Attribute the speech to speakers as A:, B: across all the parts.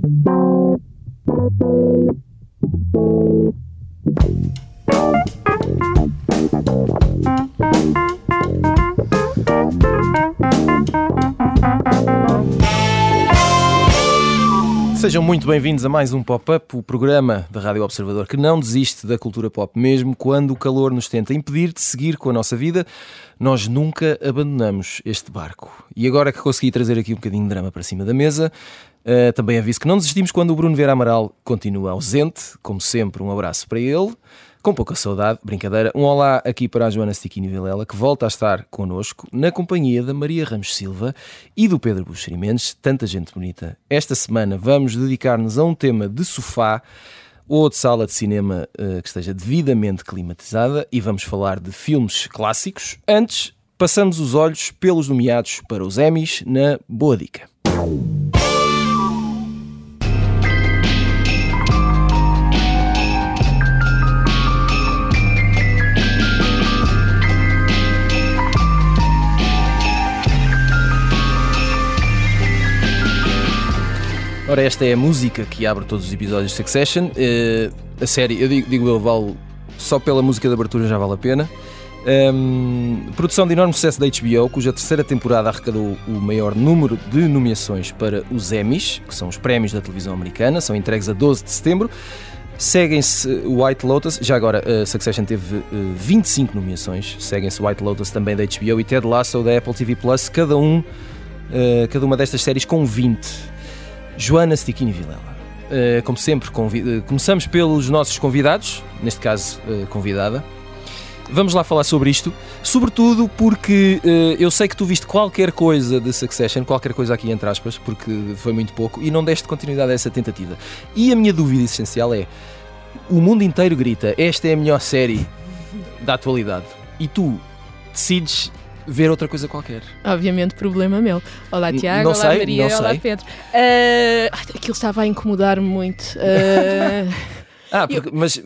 A: Thank you. Sejam muito bem-vindos a mais um Pop-Up, o programa da Rádio Observador que não desiste da cultura pop, mesmo quando o calor nos tenta impedir de seguir com a nossa vida. Nós nunca abandonamos este barco. E agora que consegui trazer aqui um bocadinho de drama para cima da mesa, uh, também aviso que não desistimos quando o Bruno Vera Amaral continua ausente. Como sempre, um abraço para ele com pouca saudade, brincadeira. Um olá aqui para a Joana Stiquini Vilela, que volta a estar connosco na companhia da Maria Ramos Silva e do Pedro Buxeri Mendes, tanta gente bonita. Esta semana vamos dedicar-nos a um tema de sofá ou de sala de cinema uh, que esteja devidamente climatizada e vamos falar de filmes clássicos. Antes, passamos os olhos pelos nomeados para os Emmys na Boa Dica. Ora, esta é a música que abre todos os episódios de Succession. Uh, a série, eu digo, digo eu, vale só pela música de abertura já vale a pena. Um, produção de enorme sucesso da HBO, cuja terceira temporada arrecadou o maior número de nomeações para os Emmys, que são os prémios da televisão americana, são entregues a 12 de setembro. Seguem-se White Lotus, já agora a Succession teve uh, 25 nomeações, seguem-se White Lotus também da HBO e Ted Lasso da Apple TV Plus, cada um, uh, cada uma destas séries com 20. Joana Stiquini Vilela. Uh, como sempre, uh, começamos pelos nossos convidados, neste caso, uh, convidada. Vamos lá falar sobre isto, sobretudo porque eu sei que tu viste qualquer coisa de Succession, qualquer coisa aqui entre aspas, porque foi muito pouco, e não deste continuidade a essa tentativa. E a minha dúvida essencial é: o mundo inteiro grita, esta é a melhor série da atualidade, e tu decides ver outra coisa qualquer.
B: Obviamente, problema meu. Olá, Tiago. Não olá, sei, Maria. Olá, sei. Pedro. Uh, aquilo estava a incomodar-me muito. Uh,
A: ah, porque, mas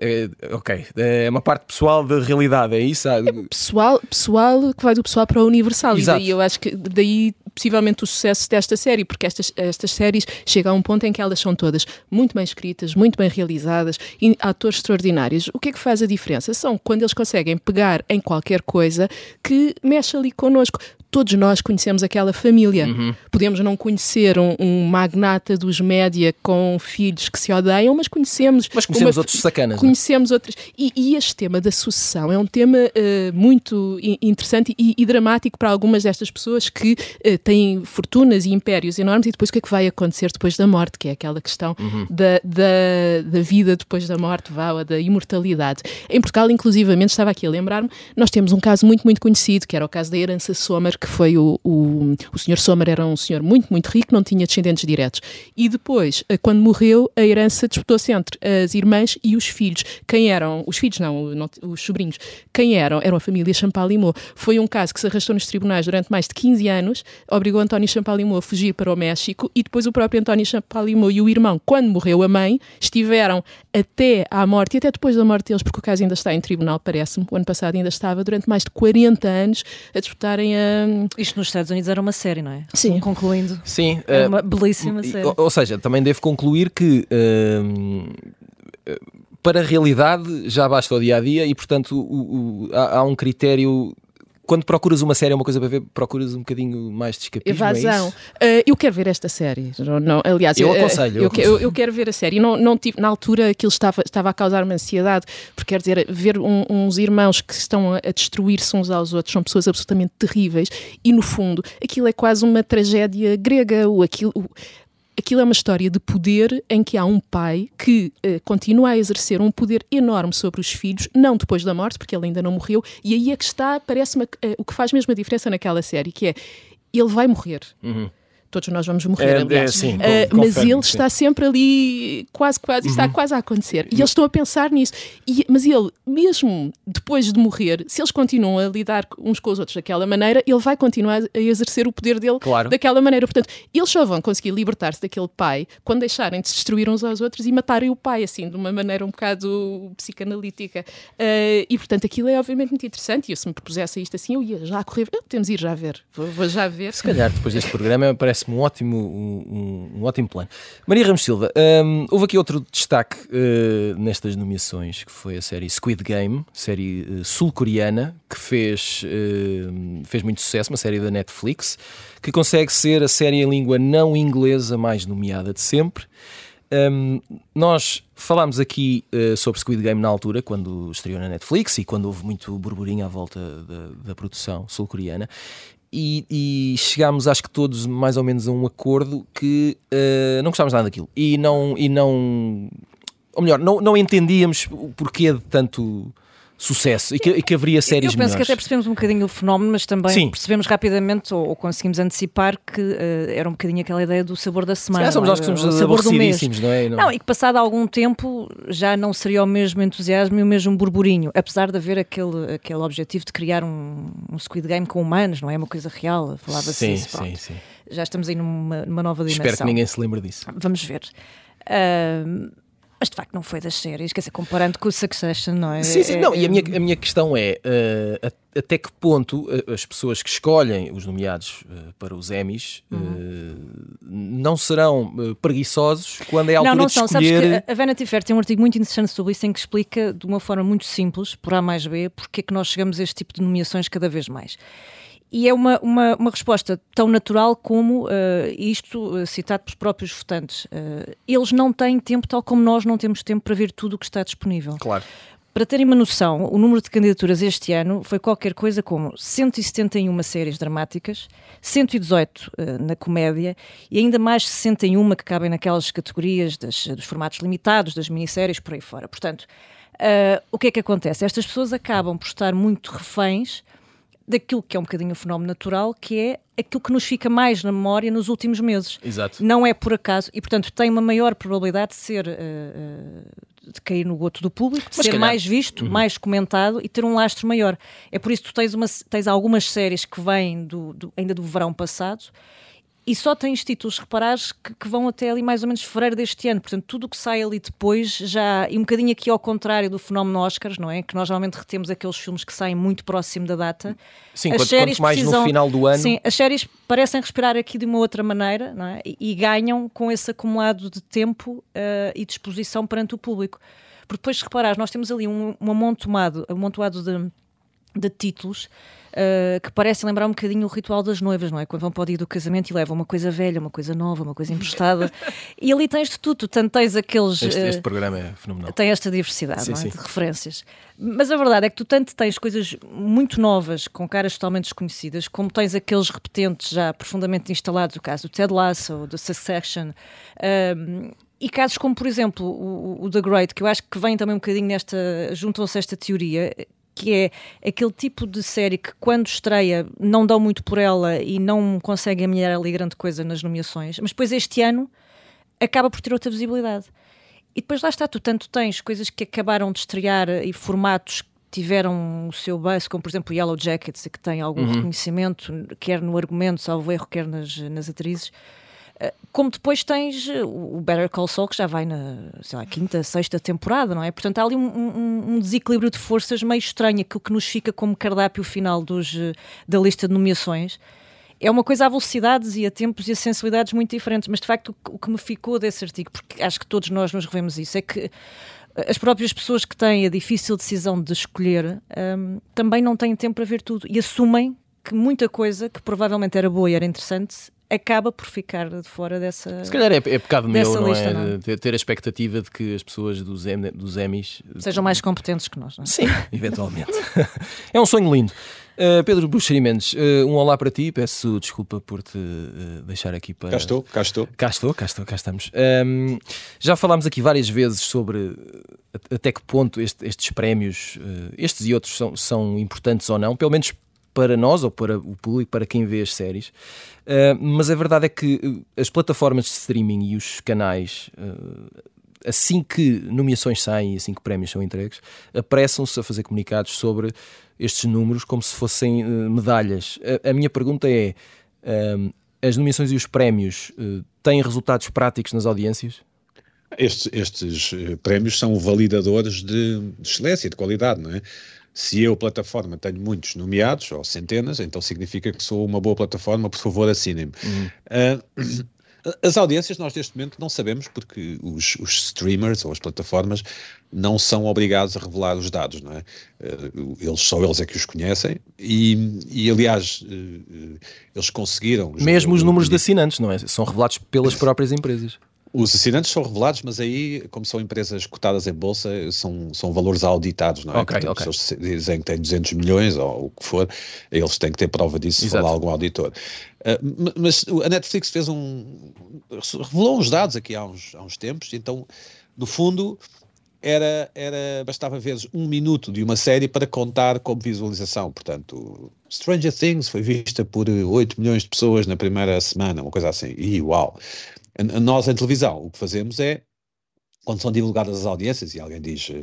A: é, ok, é uma parte pessoal da realidade, é isso? É
B: pessoal, pessoal que vai do pessoal para o universal. Exato. E daí eu acho que daí possivelmente o sucesso desta série, porque estas, estas séries chegam a um ponto em que elas são todas muito bem escritas, muito bem realizadas e atores extraordinários. O que é que faz a diferença? São quando eles conseguem pegar em qualquer coisa que mexe ali connosco todos nós conhecemos aquela família. Uhum. Podemos não conhecer um, um, magnata dos média com filhos que se odeiam, mas conhecemos.
A: Mas conhecemos uma, outros sacanas.
B: É? Conhecemos outros. E, e, este tema da sucessão é um tema uh, muito interessante e, e, dramático para algumas destas pessoas que uh, têm fortunas e impérios enormes. E depois o que é que vai acontecer depois da morte, que é aquela questão uhum. da, da, da, vida depois da morte, vá, da imortalidade. Em Portugal, inclusivamente, estava aqui a lembrar-me, nós temos um caso muito, muito conhecido, que era o caso da herança Sommer, que foi o, o, o senhor Sommer era um senhor muito, muito rico, não tinha descendentes diretos. E depois, eh, quando morreu, a herança disputou-se entre as irmãs e os filhos. Quem eram? Os filhos não, não os sobrinhos. Quem eram? Eram a família Champalimau. Foi um caso que se arrastou nos tribunais durante mais de 15 anos, obrigou António Champalimau a fugir para o México e depois o próprio António Champalimau e o irmão, quando morreu a mãe, estiveram até à morte e até depois da morte deles, porque o caso ainda está em tribunal, parece-me, o ano passado ainda estava, durante mais de 40 anos, a disputarem a,
C: isto nos Estados Unidos era uma série, não é?
B: Sim.
C: Concluindo.
A: Sim.
C: É uma uh, belíssima série.
A: Ou, ou, seja, também devo concluir que. Uh, para a realidade já basta o dia a dia e, portanto, o, o, há, há um critério quando procuras uma série, é uma coisa para ver, procuras um bocadinho mais de escapismo,
B: Evasão.
A: É
B: uh, eu quero ver esta série. Não, não aliás,
A: eu, aconselho.
B: Eu, eu, eu, eu, quero ver a série. Não, não tive, na altura aquilo estava, estava a causar uma ansiedade, porque quer dizer, ver um, uns irmãos que estão a, destruir-se uns aos outros, são pessoas absolutamente terríveis, e no fundo, aquilo é quase uma tragédia grega. O, aquilo, aquilo é uma história de poder em que há um pai que uh, continua a exercer um poder enorme sobre os filhos, não depois da morte, porque ele ainda não morreu, e aí é que está, parece-me, uh, o que faz mesmo a diferença naquela série, que é ele vai morrer. Uhum todos nós vamos morrer, é, aliás. É, sim, uh, mas ele sim. está sempre ali, quase, quase, uhum. está quase a acontecer. E eles estão a pensar nisso. E, mas ele, mesmo depois de morrer, se eles continuam a lidar uns com os outros daquela maneira, ele vai continuar a exercer o poder dele claro. daquela maneira. Portanto, eles só vão conseguir libertar-se daquele pai quando deixarem de se destruir uns aos outros e matarem o pai, assim, de uma maneira um bocado psicanalítica. Uh, e, portanto, aquilo é obviamente muito interessante. E eu, se me propusesse isto assim, eu ia já correr. Podemos ir já ver. Vou, vou já ver.
A: Se calhar, depois deste programa, parece parece-me um ótimo, um, um, ótimo plano. Maria Ramos Silva, um, houve aqui outro destaque uh, nestas nomeações, que foi a série Squid Game, série uh, sul-coreana, que fez, uh, fez muito sucesso, uma série da Netflix, que consegue ser a série em língua não inglesa mais nomeada de sempre. Um, nós falámos aqui uh, sobre Squid Game na altura, quando estreou na Netflix e quando houve muito burburinho à volta da, da produção sul-coreana. E, e, chegámos, acho que todos, mais ou menos a um acordo que uh, não gostávamos nada daquilo. E não, e não. Ou melhor, não, não entendíamos o porquê de tanto sucesso e que, e que haveria séries
C: Eu penso
A: melhores.
C: que até percebemos um bocadinho o fenómeno, mas também
A: Sim.
C: percebemos rapidamente ou, ou conseguimos antecipar que uh, era um bocadinho aquela ideia do sabor da semana.
A: Já somos
C: não
A: nós que somos
C: o sabor do mês.
A: aborrecidíssimos, não é?
C: Não, e que passado algum tempo já não seria o mesmo entusiasmo e o mesmo burburinho, apesar de haver aquele, aquele objetivo de criar um, um Squid Game com humanos, não é? Uma coisa real, falava-se
A: sim,
C: isso.
A: sim,
C: pronto.
A: sim.
C: Já estamos aí numa, numa nova dimensão.
A: Espero que ninguém se lembre disso.
C: Vamos ver. Ahm, mas de facto não foi das séries, quer dizer, comparando com o Succession, não é?
A: Sim, sim,
C: É-
A: não, e a
C: é-
A: minha, a minha questão é uh, até que ponto uh, as pessoas que escolhem os nomeados uh, para os Emmys
C: Uhum.
A: uh, não serão preguiçosos quando é a altura
C: Não, não
A: de
C: são. Sabes
A: escolher.
C: que a Vanity Fair tem um artigo muito interessante sobre isso em que explica de uma forma muito simples, por A mais B, porque é que nós chegamos a este tipo de nomeações cada vez mais. E é uma, uma, uma resposta tão natural como eh, isto eh, citado pelos próprios votantes. Eh, eles não têm tempo, tal como nós não temos tempo para ver tudo o que está disponível.
A: Claro.
C: Para terem uma noção, o número de candidaturas este ano foi qualquer coisa como 171 séries dramáticas, 118 eh, na comédia e ainda mais 61 que cabem naquelas categorias das- dos formatos limitados, das minisséries, por aí fora. Portanto, o que é que acontece? Estas pessoas acabam por estar muito reféns daquilo que é um bocadinho o fenómeno natural, que é aquilo que nos fica mais na memória nos últimos meses.
A: Exato.
C: Não é por acaso, e portanto tem uma maior probabilidade de ser. eh, de cair no goto do público, de
A: Mas
C: ser
A: calhar-
C: mais visto, mais comentado e ter um lastro maior. É por isso que tu tens, uma, tens algumas séries que vêm do, do- ainda do verão passado e só tens títulos, reparares, que, que vão até ali mais ou menos fevereiro deste ano. Portanto, tudo o que sai ali depois já. E um bocadinho aqui ao contrário do fenómeno Oscars, não é? Que nós geralmente retemos aqueles filmes que saem muito próximo da data.
A: Sim,
C: As
A: quanto,
C: séries
A: quanto mais
C: precisam-
A: no final do ano.
C: Sim, as séries parecem respirar aqui de uma outra maneira não é? e, e ganham com esse acumulado de tempo eh, e disposição perante o público. Porque depois, se reparares, nós temos ali um, um amontoado, amontoado de, de títulos eh, que parecem lembrar um bocadinho o ritual das noivas, não é? Quando vão para o dia do casamento e levam uma coisa velha, uma coisa nova, uma coisa emprestada. e ali tens de tudo, tu tanto tens aqueles.
A: Este,
C: eh,
A: este programa é fenomenal.
C: tem esta diversidade
A: Sim,
C: é? de referências. Mas a verdade é que tu tanto tens coisas muito novas, com caras totalmente desconhecidas, como tens aqueles repetentes já profundamente instalados, o caso do Ted Lasso, do Succession, um, e casos como, por exemplo, o, o The Great, que eu acho que vem também um bocadinho nesta, juntam-se a esta teoria, que é aquele tipo de série que quando estreia não dão muito por ela e não conseguem amelhar ali grande coisa nas nomeações, mas depois este ano acaba por ter outra visibilidade. E depois lá está, tu tanto tens coisas que acabaram de estrear e formatos que tiveram o seu base, como por exemplo Yellow Jackets, que têm algum reconhecimento, quer no argumento, salvo erro, quer nas, nas atrizes. Eh, Como depois tens eh, o Better Call Saul, que já vai na sei lá, quinta, sexta temporada, não é? Portanto, há ali um, um- um desequilíbrio de forças meio estranho, aquilo que nos fica como cardápio final dos, eh, da lista de nomeações. É uma coisa a velocidades e a tempos e a sensibilidades muito diferentes, mas de facto o que- o que me ficou desse artigo, porque acho que todos nós nos revemos isso, é que as próprias pessoas que têm a difícil decisão de escolher hum, também não têm tempo para ver tudo e assumem que muita coisa que provavelmente era boa e era interessante acaba por ficar de fora dessa.
A: Se calhar é, é pecado meu, não
C: lista,
A: é?
C: não é?
A: Ter, a expectativa de que as pessoas dos, Em- dos Emmys.
C: Sejam mais competentes que nós, não é?
A: Sim, eventualmente. é um sonho lindo. Uh, Pedro Buxeri Mendes, uh, um olá para ti. Peço desculpa por te uh, deixar aqui para.
D: Cá estou, cá estou.
A: Cá estou, cá estou, cá estamos. Um, já falámos aqui várias vezes sobre até que ponto este- estes prémios, uh, estes e outros, são, são importantes ou não, pelo menos para nós ou para o público, para quem vê as séries. Uh, mas a verdade é que uh, as plataformas de streaming e os canais. uh, Assim que nomeações saem e assim que prémios são entregues, apressam-se a fazer comunicados sobre estes números como se fossem uh, medalhas. A, a minha pergunta é: as nomeações e os prémios uh, têm resultados práticos nas audiências?
D: Estes, estes eh, prémios são validadores de excelência, de qualidade, não é? Se eu, plataforma, tenho muitos nomeados, ou centenas, então significa que sou uma boa plataforma, por favor, assinem-me. Uhum. Uh, as audiências nós neste momento não sabemos porque os, os, streamers ou as plataformas não são obrigados a revelar os dados, não é? Eh, eles, só eles é que os conhecem e, e aliás, eh, eles conseguiram...
A: Mesmo os números de assinantes, não é? São revelados pelas próprias empresas.
D: Os assinantes são revelados, mas aí, como são empresas cotadas em bolsa, são, são valores auditados, não é?
A: Okay, Portanto, okay.
D: Se eles dizem que têm 200 milhões ou o que for, eles têm que ter prova disso se falar algum auditor. Uh, mas a Netflix fez um. revelou uns dados aqui há uns, há uns tempos, então, no fundo, era, era bastava ver um minuto de uma série para contar como visualização. Portanto, Stranger Things foi vista por 8 milhões de pessoas na primeira semana, uma coisa assim. E uau! Nós, em televisão, o que fazemos é, quando são divulgadas as audiências e alguém diz uh,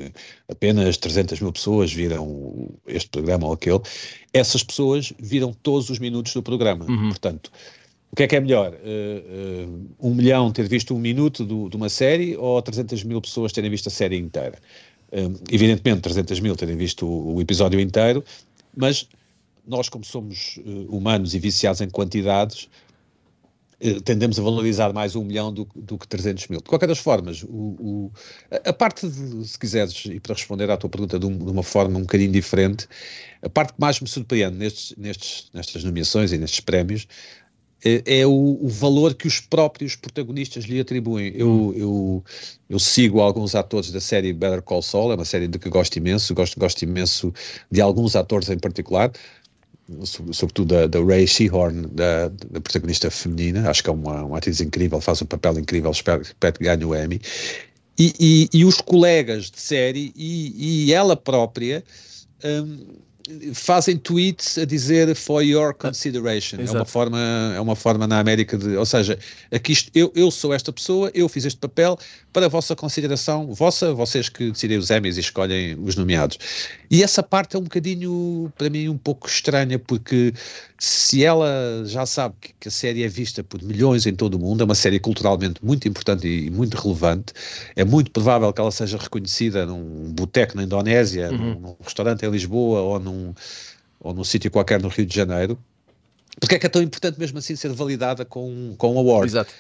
D: apenas 300 mil pessoas viram este programa ou aquele, essas pessoas viram todos os minutos do programa. Uhum. Portanto, o que é que é melhor? Uh, uh, um milhão ter visto um minuto do, de uma série ou 300 mil pessoas terem visto a série inteira? evidentemente, 300 mil terem visto o, o, episódio inteiro, mas nós, como somos humanos e viciados em quantidades, eh, tendemos a valorizar mais um milhão do, do, que 300 mil. De qualquer das formas, o, o, a parte, de, se quiseres, e para responder à tua pergunta de, um, de, uma forma um bocadinho diferente, a parte que mais me surpreende nestes, nestes, nestas nomeações e nestes prémios é, é o, o, valor que os próprios protagonistas lhe atribuem. Eu, hum. eu, eu, sigo alguns atores da série Better Call Saul, é uma série de que gosto imenso, gosto, gosto imenso de alguns atores em particular, sobretudo da, da Ray Shehorn, da, da, protagonista feminina, acho que é uma, uma atriz incrível, faz um papel incrível, espero que ganhe o Emmy. E, e, e, os colegas de série e, e ela própria um, fazem tweets a dizer for your consideration. É uma forma, é uma forma na América de, ou seja, aqui eu, eu sou esta pessoa, eu fiz este papel para a vossa consideração, vossa, vocês que decidem os Emmys e escolhem os nomeados. E essa parte é um bocadinho, para mim, um pouco estranha, porque se ela já sabe que, que a série é vista por milhões em todo o mundo, é uma série culturalmente muito importante e, e muito relevante, é muito provável que ela seja reconhecida num boteco na Indonésia, uhum. num, num restaurante em Lisboa ou num num, ou num sítio qualquer no Rio de Janeiro, porque é que é tão importante mesmo assim ser validada com, com um award?
A: Exato.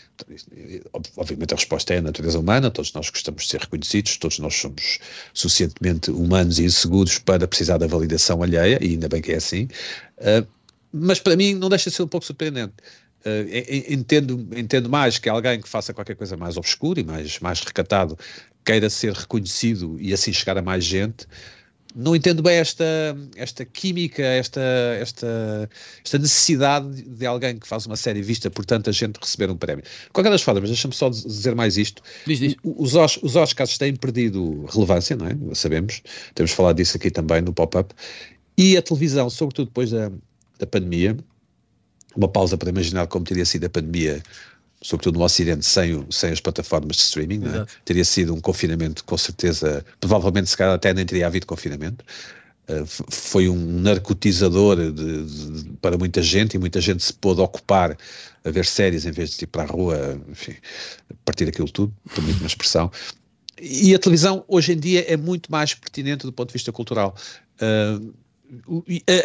D: Obviamente a resposta é a natureza humana, todos nós gostamos de ser reconhecidos, todos nós somos suficientemente humanos e inseguros para precisar da validação alheia, e ainda bem que é assim, uh, mas para mim não deixa de ser um pouco surpreendente. Uh, entendo, entendo mais que alguém que faça qualquer coisa mais obscura e mais, mais recatado queira ser reconhecido e assim chegar a mais gente, não entendo bem esta, esta química, esta, esta, esta necessidade de alguém que faz uma série vista por tanta gente receber um prémio. De qualquer das formas, deixa-me só dizer mais isto.
A: Diz, diz.
D: Os, os Oscars têm perdido relevância, não é? Sabemos, temos falado disso aqui também no pop-up. E a televisão, sobretudo depois da, da pandemia, uma pausa para imaginar como teria sido a pandemia sobretudo no Ocidente, sem, sem as plataformas de streaming, é? teria sido um confinamento com certeza, provavelmente se calhar até nem teria havido confinamento. Uh, foi um narcotizador de, de, de, para muita gente e muita gente se pôde ocupar a ver séries em vez de ir para a rua, enfim, partir aquilo tudo, permite uma expressão. E a televisão hoje em dia é muito mais pertinente do ponto de vista cultural. Uh,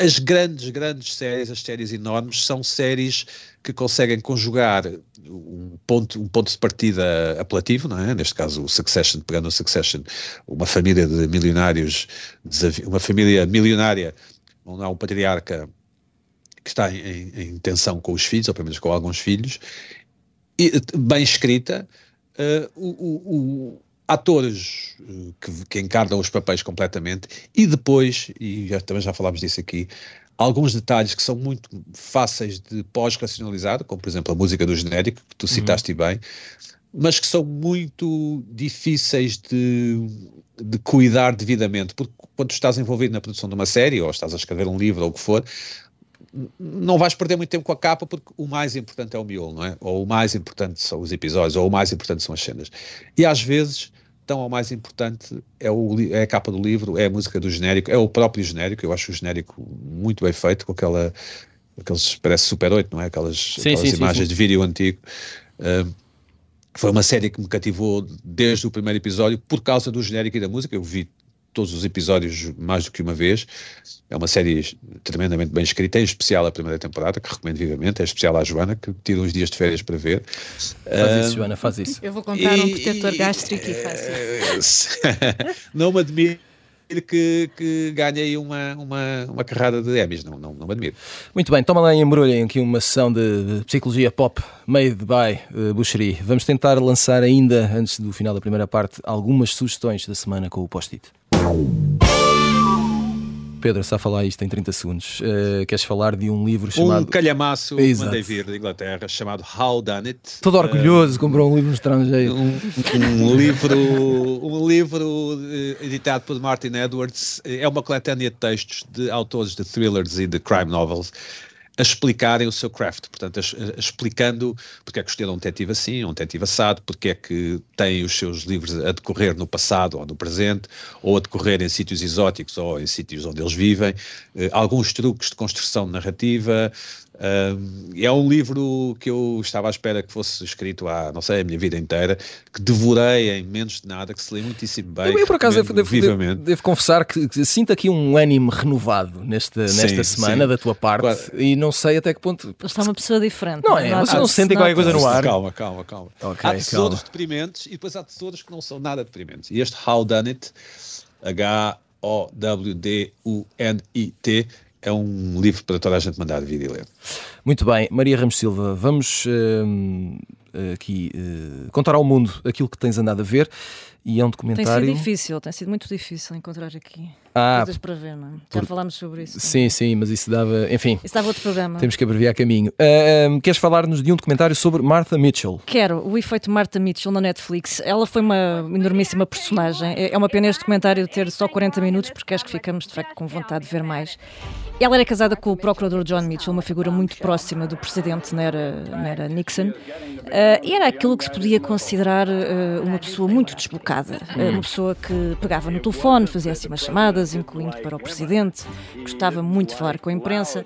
D: as grandes, grandes séries, as séries enormes, são séries que conseguem conjugar um ponto, um ponto de partida apelativo, não é? Neste caso, o Succession, pegando o Succession, uma família de milionários, uma família milionária, onde há um patriarca que está em, em, tensão com os filhos, ou pelo menos com alguns filhos, e, bem escrita. Uh, o, o atores eh, que, que, encarnam os papéis completamente e depois, e já, também já falámos disso aqui, alguns detalhes que são muito fáceis de pós-racionalizar, como por exemplo a música do genérico, que tu uhum. citaste bem, mas que são muito difíceis de, de cuidar devidamente, porque quando estás envolvido na produção de uma série, ou estás a escrever um livro, ou o que for, não vais perder muito tempo com a capa porque o mais importante é o miolo, não é? Ou o mais importante são os episódios, ou o mais importante são as cenas. E às vezes tão ao mais importante é, o, é a capa do livro, é a música do genérico, é o próprio genérico. Eu acho o genérico muito bem feito, com aquela, aqueles, parece Super 8, não é? Aquelas, sim, aquelas sim, imagens sim, de vídeo antigo. Uh, foi uma série que me cativou desde o primeiro episódio por causa do genérico e da música. Eu vi todos os episódios mais do que uma vez. É uma série tremendamente bem escrita, em especial a primeira temporada, que recomendo vivamente, é especial à Joana, que tira uns dias de férias para ver.
A: Faz isso, Joana, faz isso.
B: Eu vou comprar e, um protetor gástrico e faço isso.
D: não me admiro que, que ganhe aí uma, uma, uma carrada de Emmys, não, não, não me admiro.
A: Muito bem, toma lá e embrulhem aqui uma sessão de, de psicologia pop made by uh, Boucherie. Vamos tentar lançar ainda, antes do final da primeira parte, algumas sugestões da semana com o post-it. Pedro, está a falar isto em 30 segundos. Uh, queres falar de um livro chamado.
D: Um calhamaço Exato. mandei vir de Inglaterra, chamado How Done It.
A: Todo orgulhoso, uh, comprou um livro estrangeiro.
D: Um, um livro, um livro editado por Martin Edwards. É uma coletânea de textos de autores de thrillers e de crime novels a explicarem o seu craft, portanto, a, a, explicando porque é que escolheram um detetive assim, um detetive assado, porque é que têm os seus livros a decorrer no passado ou no presente, ou a decorrer em sítios exóticos ou em sítios onde eles vivem, eh, alguns truques de construção de narrativa, é um livro que eu estava à espera que fosse escrito há, não sei, a minha vida inteira, que devorei em menos de nada, que se lê muitíssimo bem.
A: Eu, eu por acaso, devo, devo, devo, confessar que, que, sinto aqui um ânimo renovado nesta, sim, nesta semana sim. da tua parte claro. e não sei até que ponto.
C: Está uma pessoa diferente.
A: Não é? Vocês não sentem qualquer coisa no ar?
D: Calma, calma, calma. Okay, há tesouros calma. deprimentes e depois há tesouros que não são nada deprimentes. E este How Done It, H-O-W-D-U-N-I-T, é um livro para toda a gente mandar vir e ler.
A: Muito bem, Maria Ramos Silva, vamos uh, aqui uh, contar ao mundo aquilo que tens andado a ver e é um documentário.
C: Tem sido difícil, tem sido muito difícil encontrar aqui ah, coisas para ver, não é? Já por... falámos sobre isso.
A: Sim, sim, mas isso dava. Enfim.
C: Isso dava outro programa.
A: Temos que abreviar caminho. Uh, queres falar-nos de um documentário sobre Martha Mitchell?
C: Quero, o efeito Martha Mitchell na Netflix. Ela foi uma enormíssima personagem. É, é uma pena este documentário ter só 40 minutos, porque acho que ficamos de facto com vontade de ver mais. Ela era casada com o procurador John Mitchell, uma figura muito próxima do presidente na era, era Nixon, uh, e era aquilo que se podia considerar uh, uma pessoa muito desbocada, uh, uma pessoa que pegava no telefone, fazia assim umas chamadas, incluindo para o presidente, gostava muito de falar com a imprensa,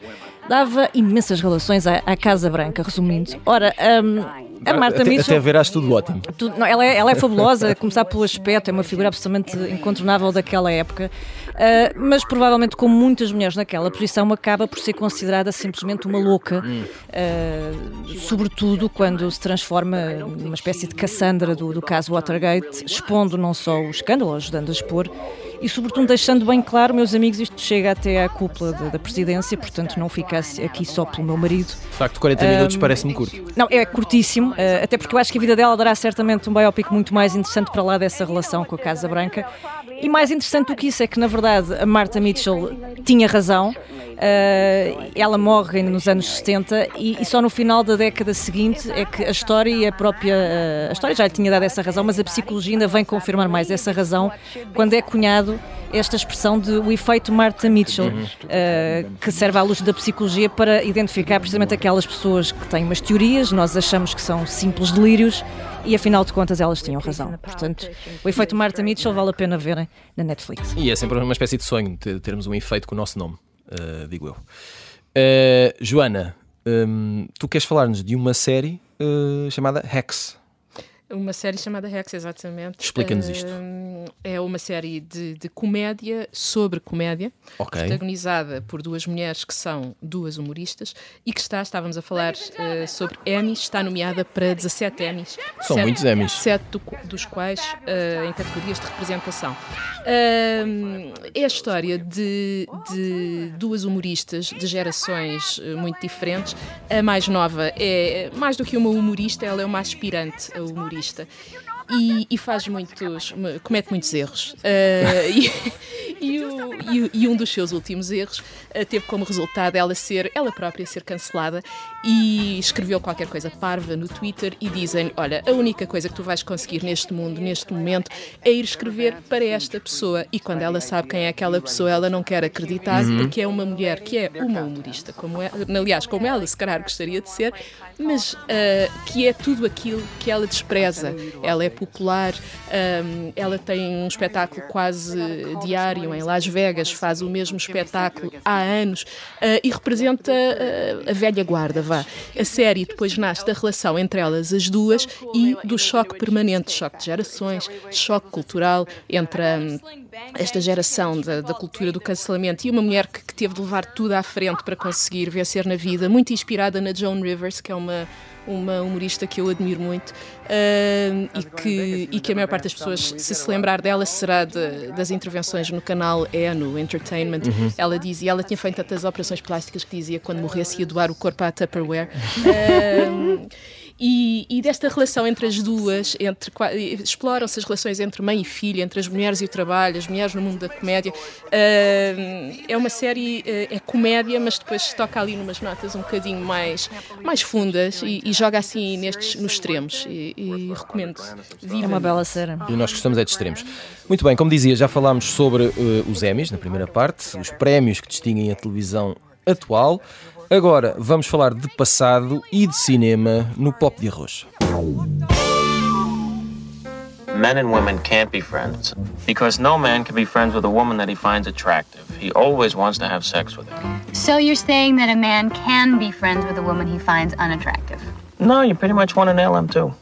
C: dava imensas relações à, à Casa Branca, resumindo. Ora, um, a Marta
A: até,
C: Mitchell.
A: Até verás tudo ótimo.
C: Tu, não, ela, é, ela é fabulosa, a começar pelo aspecto, é uma figura absolutamente incontornável daquela época. Uh, mas provavelmente, como muitas mulheres naquela posição, acaba por ser considerada simplesmente uma louca, uh, sobretudo quando se transforma numa espécie de Cassandra do, do caso Watergate, expondo não só o escândalo, ajudando a expor, e, sobretudo, deixando bem claro, meus amigos, isto chega até à cúpula da, da presidência, portanto, não fica aqui só pelo meu marido.
A: De facto, 40 minutos um, parece-me curto.
C: Não, é curtíssimo, uh, até porque eu acho que a vida dela dará certamente um biopic muito mais interessante para lá dessa relação com a Casa Branca. E mais interessante do que isso é que, na verdade, a Martha Mitchell tinha razão. Uh, ela morre nos anos 70 e, e, só no final da década seguinte é que a história e a própria. Uh, a história já lhe tinha dado essa razão, mas a psicologia ainda vem confirmar mais essa razão quando é cunhado esta expressão de o efeito Martha Mitchell, uh, que serve à luz da psicologia para identificar precisamente aquelas pessoas que têm umas teorias, nós achamos que são simples delírios e afinal de contas elas tinham razão. Portanto, o efeito Martha Mitchell vale a pena verem na Netflix.
A: E é sempre uma espécie de sonho termos um efeito com o nosso nome uh, digo eu. Uh, Joana, um, tu queres falar-nos de uma série uh, chamada Hex?
B: Uma série chamada Rex, exatamente.
A: Explica-nos isto.
B: É uma série de, de comédia sobre comédia, okay. protagonizada por duas mulheres que são duas humoristas e que está, estávamos a falar uh, sobre Emmys, está nomeada para 17 Emmys.
A: São sete, muitos Emmys.
B: Sete do, dos quais uh, em categorias de representação. Uh, é a história de, de duas humoristas de gerações eh, muito diferentes. A mais nova é mais do que uma humorista, ela é uma aspirante a humorista humorista e, e faz muitos, comete muitos erros. Uh, e, e, o, e, e, um dos seus últimos erros uh, teve como resultado ela ser, ela própria ser cancelada e escreveu qualquer coisa parva no Twitter e dizem: Olha, a única coisa que tu vais conseguir neste mundo, neste momento, é ir escrever para esta pessoa. E quando ela sabe quem é aquela pessoa, ela não quer acreditar uhum. porque é uma mulher que é uma humorista, como é, aliás, como ela se calhar gostaria de ser, mas uh, que é tudo aquilo que ela despreza. Ela é popular, um, ela tem um espetáculo quase diário em Las Vegas, faz o mesmo espetáculo há anos uh, e representa uh, a velha guarda, vá. A série depois nasce da relação entre elas as duas e do choque permanente, choque de gerações, choque cultural entre a, esta geração da, da, cultura do cancelamento e uma mulher que, que, teve de levar tudo à frente para conseguir vencer na vida, muito inspirada na Joan Rivers, que é uma, uma humorista que eu admiro muito uh, e, que, e que a maior parte das pessoas, se se lembrar dela, será de, das intervenções no canal E, no Entertainment. Uhum. Ela dizia, ela tinha feito tantas operações plásticas que dizia que quando morresse ia doar o corpo à Tupperware. Uh, E, e, desta relação entre as duas, entre exploram-se as relações entre mãe e filha, entre as mulheres e o trabalho, as mulheres no mundo da comédia. Uh, é uma série, uh, é comédia, mas depois toca ali numas notas um bocadinho mais, mais fundas e, e joga assim nestes, nos extremos. E, e recomendo.
C: Viva. É uma bela série.
A: E nós gostamos é de extremos. Muito bem, como dizia, já falámos sobre uh, os Emmys na primeira parte, os prémios que distinguem a televisão atual. Agora vamos falar de passado e de cinema no Pop de Arroz. Men and women can't be friends because no man can be friends with a woman that he finds attractive. He always wants to have sex with her. So you're saying that a man can be friends with a woman he finds unattractive? No, you pretty much want to nail him too.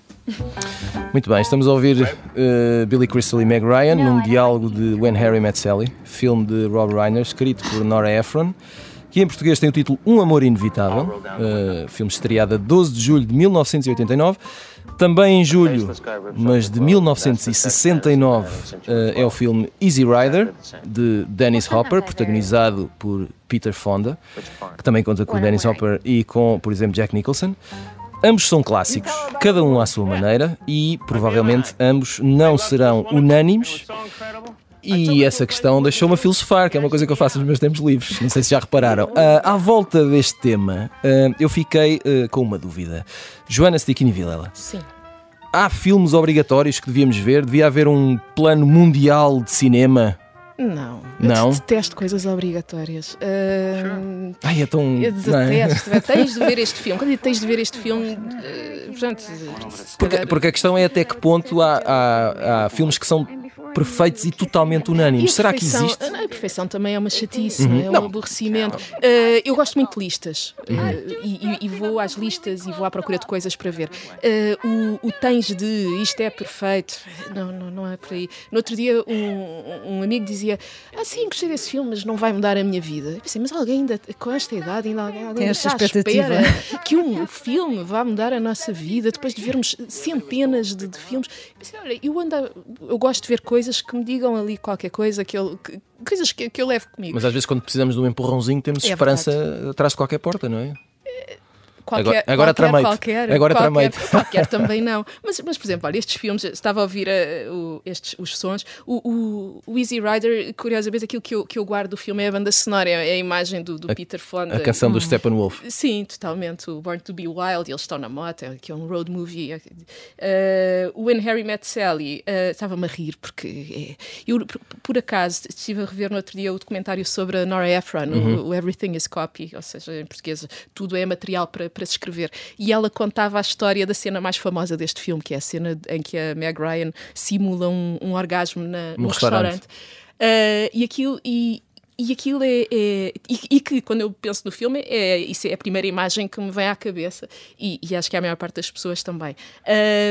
A: Muito bem, estamos a ouvir uh, Billy Crystal e Meg Ryan num diálogo de When Harry Met Sally, filme de Rob Reiner, escrito por Nora Ephron que em português tem o título Um Amor Inevitável, uh, filme estreado a 12 de julho de 1989. Também em julho, mas de 1969, uh, é o filme Easy Rider, de Dennis Hopper, protagonizado por Peter Fonda, que também conta com Dennis Hopper e com, por exemplo, Jack Nicholson. Ambos são clássicos, cada um à sua maneira, e provavelmente ambos não serão unânimes, e essa questão deixou-me a filosofar, que é uma coisa que eu faço nos meus tempos livres. Não sei se já repararam. Uh, à volta deste tema, uh, eu fiquei uh, com uma dúvida. Joana Stickini Vilela.
B: Sim.
A: Há filmes obrigatórios que devíamos ver? Devia haver um plano mundial de cinema?
B: Não.
A: Não?
B: Eu detesto coisas obrigatórias. Uh,
A: Ai, é tão.
B: Eu é? detesto. É? Tens de ver este filme. Quando tens de ver este filme. Uh, portanto,
A: porque, porque, a questão é até que ponto há, há, há filmes que são perfeitos e totalmente unânimes. Será que existe?
B: A perfeição também é uma chatice, uhum. é um não. aborrecimento. Uh, eu gosto muito de listas uh, e, e, vou às listas e vou à procura de coisas para ver. Uh, o, o tens de isto é perfeito, não, não, não é por aí. No outro dia, um, um amigo dizia: Ah, sim, gostei desse filme, mas não vai mudar a minha vida. Eu pensei, mas alguém ainda, com esta idade, ainda alguém, alguém
C: está à espera
B: que um filme vá mudar a nossa vida depois de vermos centenas de, de filmes. Eu, pensei, Olha, eu, ando, eu gosto de ver coisas coisas que me digam ali qualquer coisa, que eu, que, coisas que, que eu levo comigo.
A: Mas às vezes, quando precisamos de um empurrãozinho, temos é esperança verdade. atrás de qualquer porta, não é?
B: Qualquer,
A: agora tramei
B: qualquer,
A: agora
B: qualquer, qualquer também não. Mas, mas, por exemplo, olha, estes filmes, estava a ouvir uh, o, estes, os sons. O, o, o, Easy Rider, curiosamente, aquilo que eu, que eu guardo do filme é a banda sonora, é a imagem do, do
A: a,
B: Peter Fonda.
A: A canção hum. do Steppenwolf.
B: Sim, totalmente. O Born to Be Wild, eles estão na moto, que é um road movie. Uh, o When Harry Met Sally, uh, estava-me a rir, porque é, eu, por, por, acaso, estive a rever no outro dia o documentário sobre a Nora Ephron, uhum. o, o Everything is Copy, ou seja, em português, tudo é material para, para se escrever e ela contava a história da cena mais famosa deste filme, que é a cena em que a Meg Ryan simula um, um orgasmo na, no, no restaurante. restaurante. Uh, e aquilo, e, e aquilo é. é e, e, que quando eu penso no filme, é, isso é a primeira imagem que me vem à cabeça e, e acho que é a maior parte das pessoas também.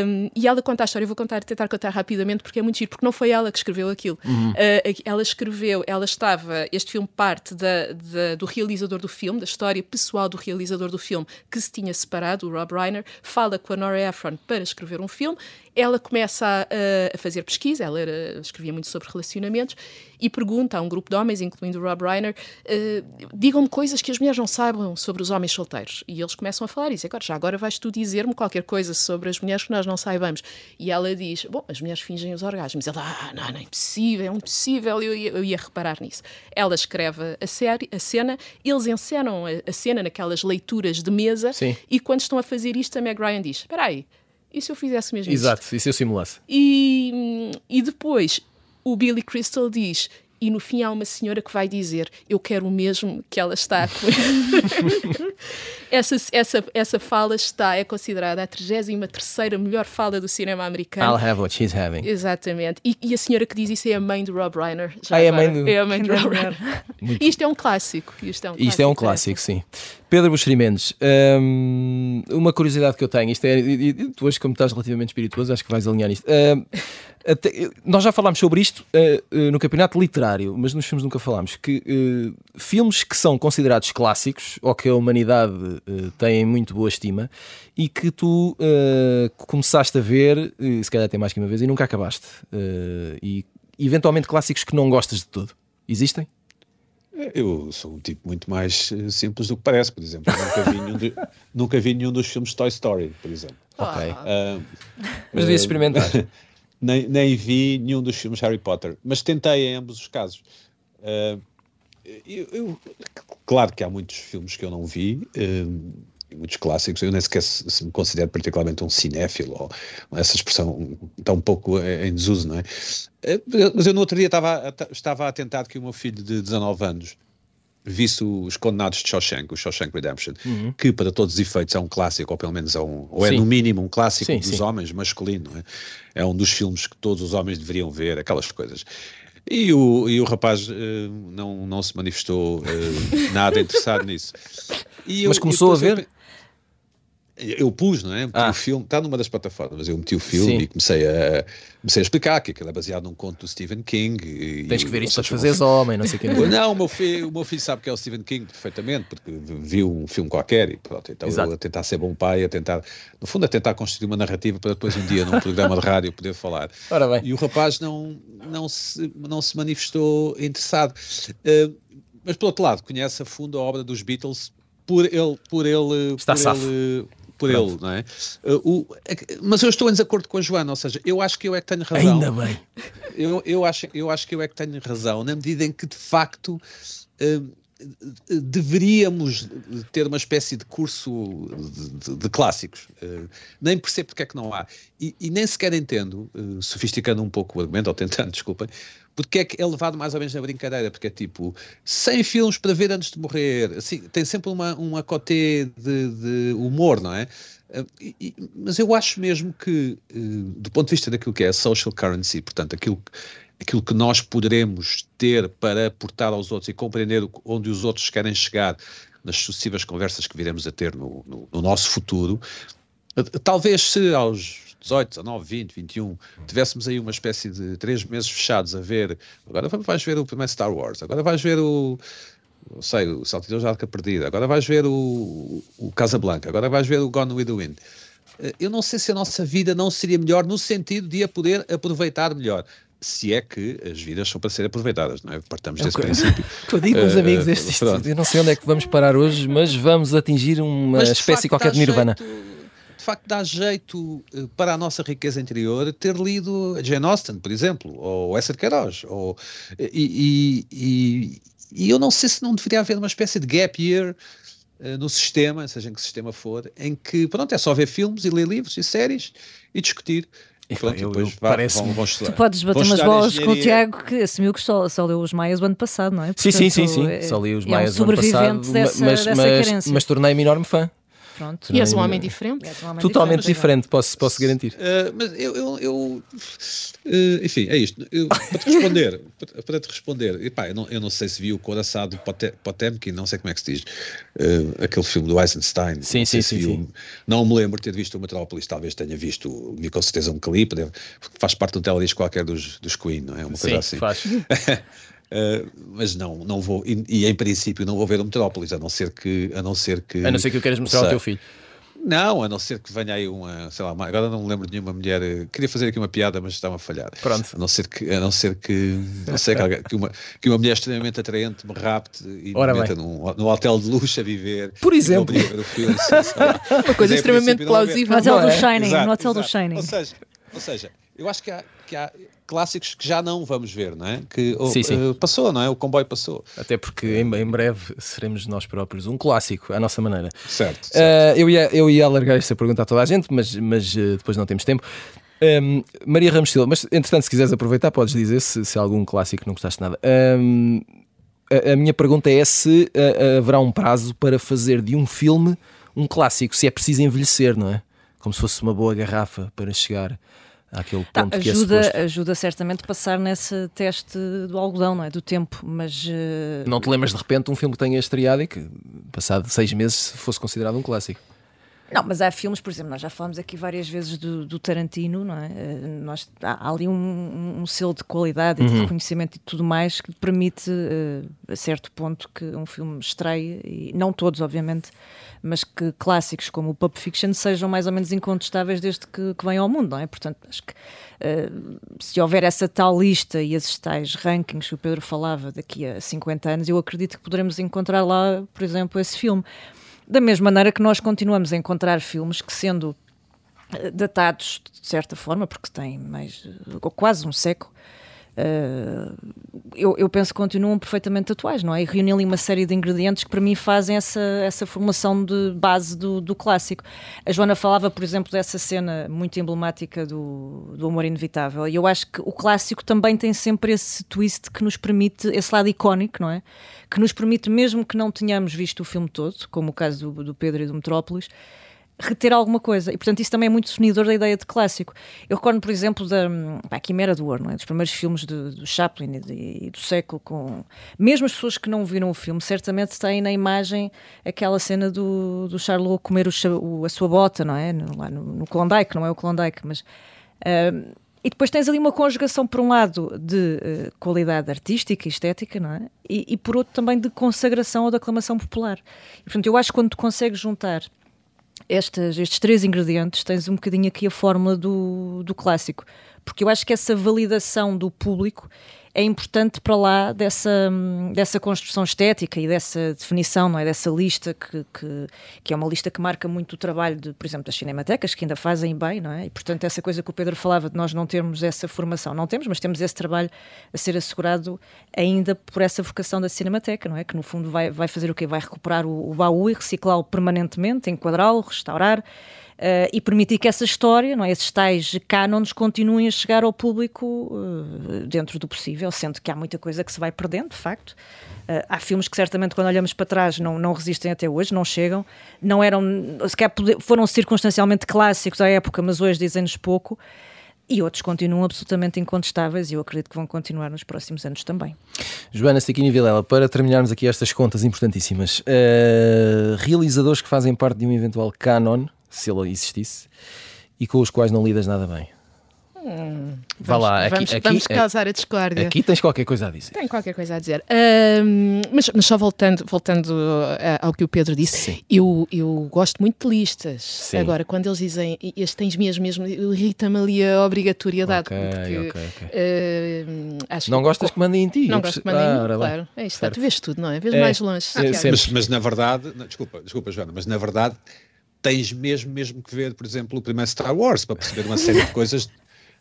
B: Um, e ela conta a história, eu vou contar, tentar contar rapidamente porque é muito giro, porque não foi ela que escreveu aquilo. Uhum. Uh, ela escreveu, ela estava. Este filme parte da, da, do realizador do filme, da história pessoal do realizador do filme, que se tinha separado, o Rob Reiner, fala com a Nora Ephron para escrever um filme ela começa a, a fazer pesquisa, ela era, escrevia muito sobre relacionamentos e pergunta a um grupo de homens, incluindo o Rob Reiner, uh, digam-me coisas que as mulheres não saibam sobre os homens solteiros. E eles começam a falar isso. Agora, já agora vais tu dizer-me qualquer coisa sobre as mulheres que nós não saibamos. E ela diz: Bom, as mulheres fingem os orgasmos. Ela, ah, não, não é impossível, é impossível. Eu ia, eu ia reparar nisso. Ela escreve a, série, a cena, eles encenam a, a cena naquelas leituras de mesa.
A: Sim.
B: E quando estão a fazer isto, a Meg Ryan diz: Espera aí e se eu fizesse mesmo
A: Exato,
B: isto?
A: e se eu simulasse?
B: E, e depois o Billy Crystal diz: e no fim há uma senhora que vai dizer: Eu quero o mesmo que ela está a comer. essa, essa, essa fala está, é considerada a 33 melhor fala do cinema americano.
A: I'll have what she's having.
B: Exatamente. E, e, a senhora que diz isso é a mãe do Rob Reiner.
A: Já ah, é a mãe do...
B: É a mãe do Rob Reiner. Isto é um clássico.
A: Isto
B: é um
A: clássico, isto é um clássico sim. Pedro Buxeri Mendes, hum, uma curiosidade que eu tenho, isto é, e, tu hoje como estás relativamente espirituoso, acho que vais alinhar isto. Hum, Até, nós já falámos sobre isto uh, uh, no campeonato literário, mas nos filmes nunca falámos. Que uh, filmes que são considerados clássicos, ou que a humanidade tem em muito boa estima, e que tu começaste a ver, se calhar até mais que uma vez, e nunca acabaste. e eventualmente clássicos que não gostas de todo. Existem?
D: Eu sou um tipo muito mais simples do que parece, por exemplo. Nunca vi nenhum, de, nunca vi nenhum dos filmes Toy Story, por exemplo.
A: Ok. Uh, mas devia experimentar.
D: nem, nem vi nenhum dos filmes Harry Potter, mas tentei em ambos os casos. Uh, eu, eu, claro que há muitos filmes que eu não vi, uh, muitos clássicos, eu nem sequer se, se, me considero particularmente um cinéfilo, ou essa expressão está um pouco em desuso, não é? Uh, mas eu no outro dia estava, estava atentado que o meu filho de 19 anos visse os Condenados de Shawshank, o Shawshank Redemption, uhum. que para todos os efeitos é um clássico, ou pelo menos é, um, ou é no mínimo um clássico sim, dos sim. homens, masculino, é? é? um dos filmes que todos os homens deveriam ver, aquelas coisas. E o, e o rapaz uh, não, não se manifestou uh, nada interessado nisso.
A: E Mas eu, começou a ver? Eu,
D: pus, não é? Meti ah. o filme, está numa das plataformas, eu meti o filme Sim. e comecei a, comecei a explicar que aquilo é baseado num conto do Stephen King.
A: E, Tens que ver isto para fazeres homem, não sei o que.
D: Não, o meu, filho, o meu filho sabe que é o Stephen King perfeitamente, porque viu um filme qualquer e pronto, então Exato. eu a tentar ser bom pai, a tentar, no fundo, a tentar construir uma narrativa para depois um dia num programa de rádio poder falar.
A: Ora bem.
D: E o rapaz não, não, se, não se manifestou interessado. Uh, mas, por outro lado, conhece a fundo a obra dos Beatles por ele. Por ele
A: Está
D: por
A: safo.
D: ele por Pronto. ele, não é? Uh, o, é mas eu estou em desacordo com a Joana, ou seja, eu acho que eu é que tenho razão.
A: Ainda bem.
D: Eu, eu, acho, eu acho que eu é que tenho razão, na medida em que de facto. Uh, deveríamos ter uma espécie de curso de, de, de clássicos. Uh, nem percebo porque é que não há. E, e nem sequer entendo, uh, sofisticando um pouco o argumento, ou tentando, desculpem, porque é que é levado mais ou menos na brincadeira, porque é tipo 100 filmes para ver antes de morrer, assim, tem sempre uma, uma coté de, de humor, não é? Uh, e, mas eu acho mesmo que, uh, do ponto de vista daquilo que é a social currency, portanto, aquilo, aquilo que nós poderemos ter para aportar aos outros e compreender onde os outros querem chegar nas sucessivas conversas que viremos a ter no, no, no nosso futuro, uh, talvez se aos 18, 19, 20, 21, tivéssemos aí uma espécie de três meses fechados a ver, agora vais ver o primeiro Star Wars, agora vais ver o, não sei, o Saltidor de Arca Perdida, agora vais ver o, o Casablanca, agora vais ver o Gone with the Wind. Eh, eu não sei se a nossa vida não seria melhor no sentido de a poder aproveitar melhor se é que as vidas são para ser aproveitadas, não é? Partamos desse okay. princípio.
A: Eu digo, meus uh, amigos, este, isto, eu não sei onde é que vamos parar hoje, mas vamos atingir uma mas, espécie qualquer de nirvana. Jeito
D: de facto dá jeito eh, para a nossa riqueza interior ter lido Jane Austen, por exemplo, ou Essa de Queiroz, ou, e, e, e, eu não sei se não deveria haver uma espécie de gap year uh, no sistema, seja em que sistema for, em que pronto, é só ver filmes e ler livros e séries e discutir. E pronto, eu, depois
C: eu, vão, vão Tu podes bater umas bolas com o Tiago que assumiu que só, só leu os Maias o ano passado, não é?
A: Portanto, sim, sim, sim, sim. É, só li os Maias é um o ano passado, dessa, mas, dessa mas, mas tornei-me enorme fã.
B: Pronto. E és um homem diferente. Um
A: homem Totalmente diferente, diferente posso, posso garantir.
D: Uh, mas eu, eu, eu uh, enfim, é isto. Eu, para te responder, para, para, te responder, epá, eu, não, eu não sei se vi o Coraçado Potemkin, não sei como é que se diz, uh, aquele filme do Eisenstein.
A: Sim, sim, sim,
D: sim. Não me lembro de ter visto o Metrópolis, talvez tenha visto, vi com certeza um clipe, faz parte do teledisco qualquer dos, dos Queen, não é? Uma coisa
A: sim,
D: assim.
A: Faz.
D: Uh, mas não, não vou, e, e, em princípio não vou ver o Metrópolis, a não ser que. A não ser que,
A: a não ser que o queiras mostrar ao teu filho.
D: Não, a não ser que venha aí uma, sei lá, agora não me lembro de nenhuma mulher, eh, queria fazer aqui uma piada, mas estava a falhar.
A: Pronto.
D: A não ser que, a não ser que, não sei, que, uma, que uma mulher extremamente atraente me rapte e Ora me meta num, num hotel de luxo a viver.
A: Por exemplo. Filme, uma coisa extremamente plausível.
C: No hotel do é? Shining, exato, no hotel do Shining.
D: Ou seja, ou seja, eu acho que há, que há clássicos que já não vamos ver, não é? Que
A: sim, sim.
D: Uh, passou, não é? O comboio passou.
A: Até porque em, breve seremos nós próprios um clássico, à nossa maneira.
D: Certo. certo. Uh,
A: eu, ia, eu ia alargar esta pergunta a toda a gente, mas, mas uh, depois não temos tempo. Um, ehm, Maria Ramos Silva, mas entretanto, se quiseres aproveitar, podes dizer se, se algum clássico não gostaste nada. Um, ehm, a, a, minha pergunta é se haverá um prazo para fazer de um filme um clássico, se é preciso envelhecer, não é? Como se fosse uma boa garrafa para chegar àquele tá, ponto tá,
C: ajuda,
A: que
C: é Ajuda certamente a passar nesse teste do algodão, não é? Do tempo, mas... Uh...
A: Não te lembras de repente um filme que tenha estreado e que, passado seis meses, fosse considerado um clássico?
C: Não, mas há filmes, por exemplo, nós já falamos aqui várias vezes do, do Tarantino, não é? Eh, nós, há, ali um, um, selo de qualidade e de uhum. reconhecimento e tudo mais que permite, uh, a certo ponto, que um filme estreie, e não todos, obviamente, mas que clássicos como o Pulp Fiction sejam mais ou menos incontestáveis desde que, que vem ao mundo, não é? Portanto, acho que uh, se houver essa tal lista e esses tais rankings que o Pedro falava daqui a 50 anos, eu acredito que poderemos encontrar lá, por exemplo, esse filme. Da mesma maneira que nós continuamos a encontrar filmes que, sendo eh, datados de certa forma, porque têm mais quase um século, Uh, eu, eu, penso que continuam perfeitamente atuais, não é? E reúnem ali uma série de ingredientes que para mim fazem essa, essa formação de base do, do clássico. A Joana falava, por exemplo, dessa cena muito emblemática do, do Amor Inevitável, e eu acho que o clássico também tem sempre esse twist que nos permite, esse lado icónico, não é? Que nos permite, mesmo que não tenhamos visto o filme todo, como o caso do, do Pedro e do Metrópolis, reter alguma coisa. E, portanto, isso também é muito definidor da ideia de clássico. Eu recordo, por exemplo, da pá, Quimera do Ouro, é? dos primeiros filmes de, do Chaplin e, de, e, do século. Com... Mesmo as pessoas que não viram o filme, certamente têm na imagem aquela cena do, do Charlot comer o, o, a sua bota, não é? No, lá no, no Klondike, não é o Klondike, mas... Uh, e depois tens ali uma conjugação, por um lado, de uh, qualidade artística e estética, não é? E, e, por outro também de consagração ou de aclamação popular. E, portanto, eu acho que quando tu consegues juntar estas, estes três ingredientes, tens um bocadinho aqui a fórmula do, do clássico. Porque eu acho que essa validação do público é importante para lá dessa, dessa construção estética e dessa definição, não é? Dessa lista que, que, que, é uma lista que marca muito o trabalho, de, por exemplo, das cinematecas, que ainda fazem bem, não é? E, portanto, essa coisa que o Pedro falava de nós não termos essa formação, não temos, mas temos esse trabalho a ser assegurado ainda por essa vocação da cinemateca, não é? Que, no fundo, vai, vai fazer o quê? Vai recuperar o, o baú e reciclá-lo permanentemente, enquadrá-lo, restaurar, Uh, e permitir que essa história, não é, esses tais cânones, continuem a chegar ao público uh, dentro do possível, sendo que há muita coisa que se vai perdendo, de facto. Uh, há filmes que certamente, quando olhamos para trás, não, não resistem até hoje, não chegam, não eram, sequer foram circunstancialmente clássicos à época, mas hoje dizem-nos pouco. E outros continuam absolutamente incontestáveis e eu acredito que vão continuar nos próximos anos também.
A: Joana Stiquini Vilela, para terminarmos aqui estas contas importantíssimas, realizadores que fazem parte de um eventual canon se ele existisse, e com os quais não lidas nada bem.
B: Hum, Vá vamos, lá, aqui, vamos, aqui, vamos causar a discórdia.
A: Aqui tens qualquer coisa a dizer.
B: Tenho qualquer coisa a dizer. Um, mas, mas, só voltando, voltando uh, ao que o Pedro disse, eu, eu gosto muito de listas. Sim. Agora, quando eles dizem este tens mesmo, mesmo irrita-me ali a obrigatoriedade. Okay, porque, okay, okay. Uh,
A: acho não que, gostas que mandem em ti?
B: Não gosto que mandem ah, em mim, claro. É isto, tu vês tudo, não é? Vês é, mais longe.
D: É, mas, mas, na verdade, desculpa, desculpa, Joana, mas na verdade tens mesmo, mesmo que ver, por exemplo, o primeiro Star Wars para perceber uma série de coisas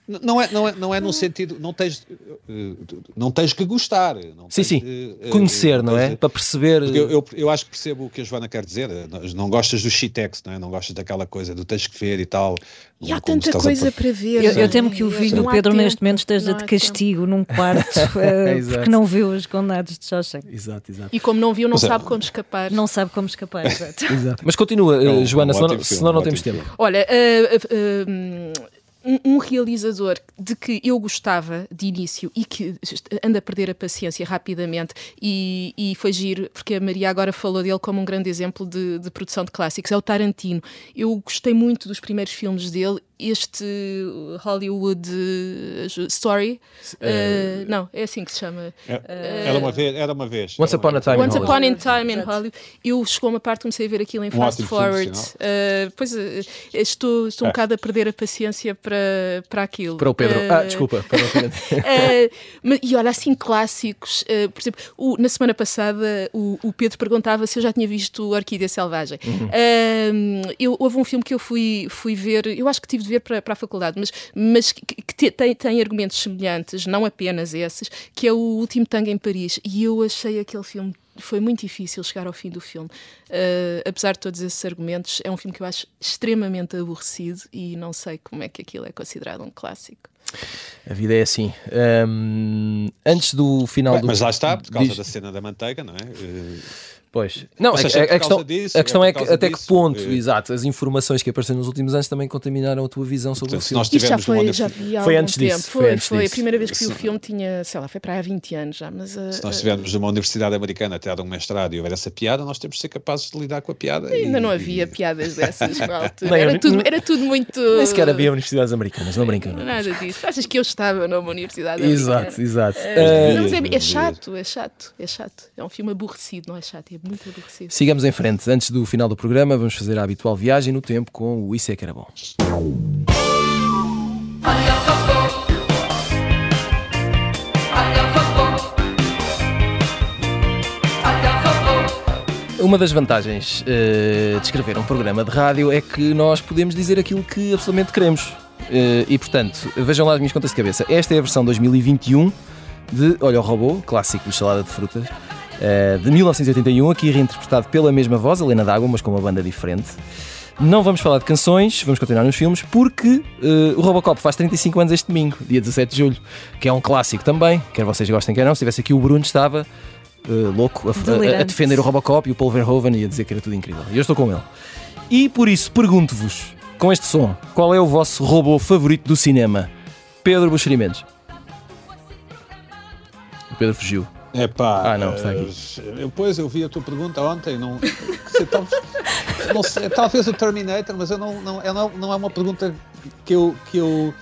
D: não é, não é, não é num sentido, não tens, eh, não tens que gostar. Não
A: sim, sim, de, conhecer, uh, não é? Para perceber.
D: Eu, eu, eu, acho que percebo o que a Joana quer dizer. Não gostas do shitex, não é? Não gostas daquela coisa do tens que ver e tal.
B: E há tanta coisa a... para ver.
C: Eu, eu temo que o filho do Pedro neste momento esteja de castigo tempo. num quarto uh, porque não viu os condenados de Shawshank.
A: Exato, exato.
B: E como não viu, não sabe como escapar.
C: Não sabe como escapar, exato.
A: exato. Mas continua, é um, Joana, um senão, filme, senão não temos tempo.
B: Olha, uh, um, um, realizador de que eu gostava de início e que anda a perder a paciência rapidamente e, e foi giro, porque a Maria agora falou dele como um grande exemplo de, de produção de clássicos, é o Tarantino. Eu gostei muito dos primeiros filmes dele este Hollywood Story. Uh, não, é assim que se chama.
D: É, era, uma vez, era uma vez.
A: Once Upon a Time
B: Once in Upon a Time in Hollywood. Eu chegou uma parte, comecei a ver aquilo em um fast forward. Uh, pois estou, estou um bocado a perder a paciência para, para aquilo.
A: Para o Pedro. ah, desculpa. Para o Pedro.
B: e olha, assim, clássicos. por exemplo, o, na semana passada o, o, Pedro perguntava se eu já tinha visto Orquídea Selvagem. Uhum. eu, houve um filme que eu fui, fui ver, eu acho que tive de ver para, para a faculdade, mas, mas que, que tem, tem argumentos semelhantes, não apenas esses, que é o Último Tango em Paris. E eu achei aquele filme foi muito difícil chegar ao fim do filme. Uh, apesar de todos esses argumentos, é um filme que eu acho extremamente aborrecido e não sei como é que aquilo é considerado um clássico.
A: A vida é assim. Um, antes do final
D: Bem,
A: do.
D: Mas lá está, por causa Diz... da cena da manteiga, não é? Uh
A: Pois. Não,
D: seja,
A: a,
D: é
A: a, questão,
D: disso,
A: a questão
D: é
A: é, que até
D: disso,
A: que ponto,
D: porque-
A: exato, as informações que apareceram nos últimos anos também contaminaram a tua visão sobre
D: Portanto,
A: o filme.
D: nós
B: Isto já foi, já vi há
A: Foi antes
B: tempo.
A: disso, foi
B: Foi,
A: antes
B: foi.
A: disso.
B: A primeira vez que vi o filme tinha, sei lá, foi para aí há 20 anos já, mas... uh,
D: Se nós estivermos numa universidade americana a tirar um mestrado e houver essa piada, nós temos de ser capazes de lidar com a piada.
B: Ainda
D: e-
B: não havia piadas dessas.
A: Nem
B: Era tudo, era tudo muito...
A: Nem sequer havia universidades americanas, não brincam.
B: Nada disso. Achas que eu estava numa universidade
A: Exato,
B: americana?
A: exato.
B: Eh,
A: Eh,
B: não, mas é, é
D: Devias,
B: chato, é chato, é chato. É um filme aborrecido, não é chato, é muito aborrecido.
A: sigamos em frente. Antes do final do programa, vamos fazer a habitual viagem no tempo com o Isso é que era bom. Uma das vantagens eh, de escrever um programa de rádio é que nós podemos dizer aquilo que absolutamente queremos. Eh, e, portanto, vejam lá as minhas contas de cabeça. Esta é a versão 2021 de Olha o Robô, clássico de Salada de Frutas, de 1981, aqui reinterpretado pela mesma voz, Helena D'Água, mas com uma banda diferente. Não vamos falar de canções, vamos continuar nos filmes, porque eh, o Robocop faz 35 anos este domingo, dia 17 de julho, que é um clássico também, quer vocês gostem, quer não. Se tivesse aqui o Bruno, estava eh, louco a- a, a, defender o Robocop e o Paul Verhoeven e a dizer que era tudo incrível. E eu estou com ele. E por isso pergunto-vos, com este som, qual é o vosso robô favorito do cinema? Pedro Buxerimentos. O Pedro fugiu.
D: É pá.
A: Ah, não, está aqui.
D: Eu, pois, eu vi a tua pergunta ontem. Não, sei, talvez, não sei, talvez o Terminator, mas eu não, não, é, não, não é uma pergunta que eu. Que eu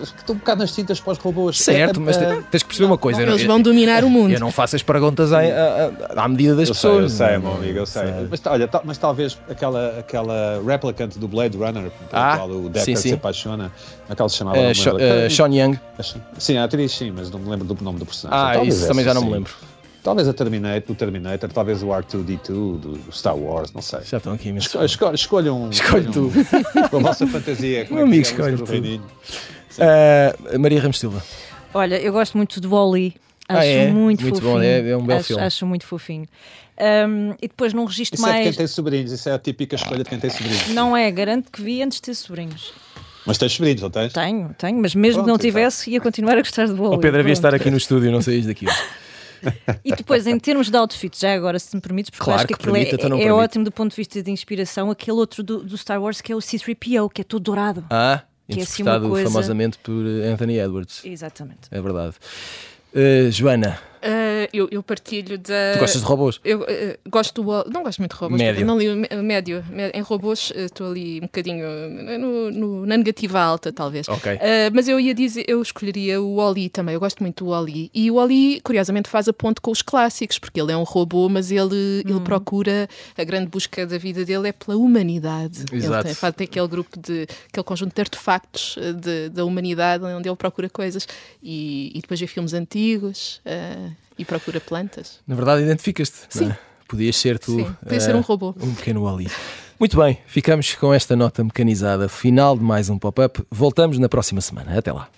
D: acho que estou um bocado nas tintas para os robôs.
A: Certo,
D: É,
A: mas
D: é,
A: te- tens que perceber uma coisa.
B: Eles vão dominar o mundo.
A: Eu não faço as perguntas à, à- à medida das
D: Eu sei,
A: pessoas.
D: eu sei,
A: não-
D: meu amigo, eu sei.
A: Sei.
D: Mas, olha, mas talvez aquela, aquela replicant do Blade Runner, pela
A: Ah,
D: qual o
A: sim,
D: Deckard
A: sim.
D: se apaixona, aquela se chamava.
A: Eh, Sean Young.
D: Sim, a atriz sim, mas não me lembro do nome do personagem.
A: Ah,
D: Talvez
A: isso também já não me lembro.
D: Talvez a Terminator, o Terminator, talvez o R2D2 do Star Wars, não sei.
A: Já estão aqui imenso.
D: Esco- esco- Escolham um.
A: Escolhe
D: escolham um- Com a vossa fantasia. Como
A: Meu
D: é
A: amigo,
D: é
A: escolhe tu. Ah, Maria Ramos Silva.
C: Olha, eu gosto muito do Wall-E.
A: Ah,
C: Acho
A: é?
C: muito,
A: Muito
C: fofinho.
A: bom, é- é um belo
C: acho,
A: filme.
C: Acho muito fofinho. Um, e depois num registro
D: Isso é de quem
C: mais.
D: tem sobrinhos, isso é a típica escolha de quem tem sobrinhos.
C: Não é, garanto que vi antes de ter sobrinhos.
D: Mas tens sobrinhos, não tens?
C: Tenho, tenho, mas mesmo que
D: Pronto,
C: não
D: então.
C: tivesse, ia continuar a gostar de Wall-E.
A: O Pedro havia
C: Pronto.
A: estar aqui no estúdio, não saís daqui.
C: E depois, em termos de outfits, já agora, se me permites, porque
A: Claro
C: eu acho que,
A: que
C: aquilo
A: permite, então
C: é, é ótimo do ponto de vista de inspiração, aquele outro do, do Star Wars que é o C-3PO, que é todo dourado.
A: Ah,
C: Que é assim
A: interpretado
C: coisa-
A: famosamente por eh, Anthony Edwards.
C: Exatamente.
A: É verdade. Eh, Joana,
B: Ah, eu, eu partilho da.
A: tu gostas de robôs?
B: Eu eh, gosto do não gosto muito de robôs,
A: Médio.
B: não li o mé- médio. Mé- Em robôs eh, estou ali um bocadinho no- no- na negativa alta, talvez.
A: Ok.
B: Ah, mas eu ia dizer, eu escolheria o Wally também. Eu gosto muito do Wally. E o Wally, curiosamente, faz a ponte com os clássicos, porque ele é um robô, mas ele, ele procura a grande busca da vida dele é pela humanidade.
A: Exato.
B: Ele tem, faz tem aquele grupo de aquele conjunto de artefactos de- da humanidade onde ele procura coisas e, e depois vê filmes antigos ah, e procura plantas.
A: Na verdade, identificas-te. é?
B: Sim.
A: Podias ser tu.
B: Sim,
A: eh,
B: ser um robô.
A: Um pequeno Ali. Muito bem, ficamos com esta nota mecanizada. Final de mais um pop-up. Voltamos na próxima semana. Até lá.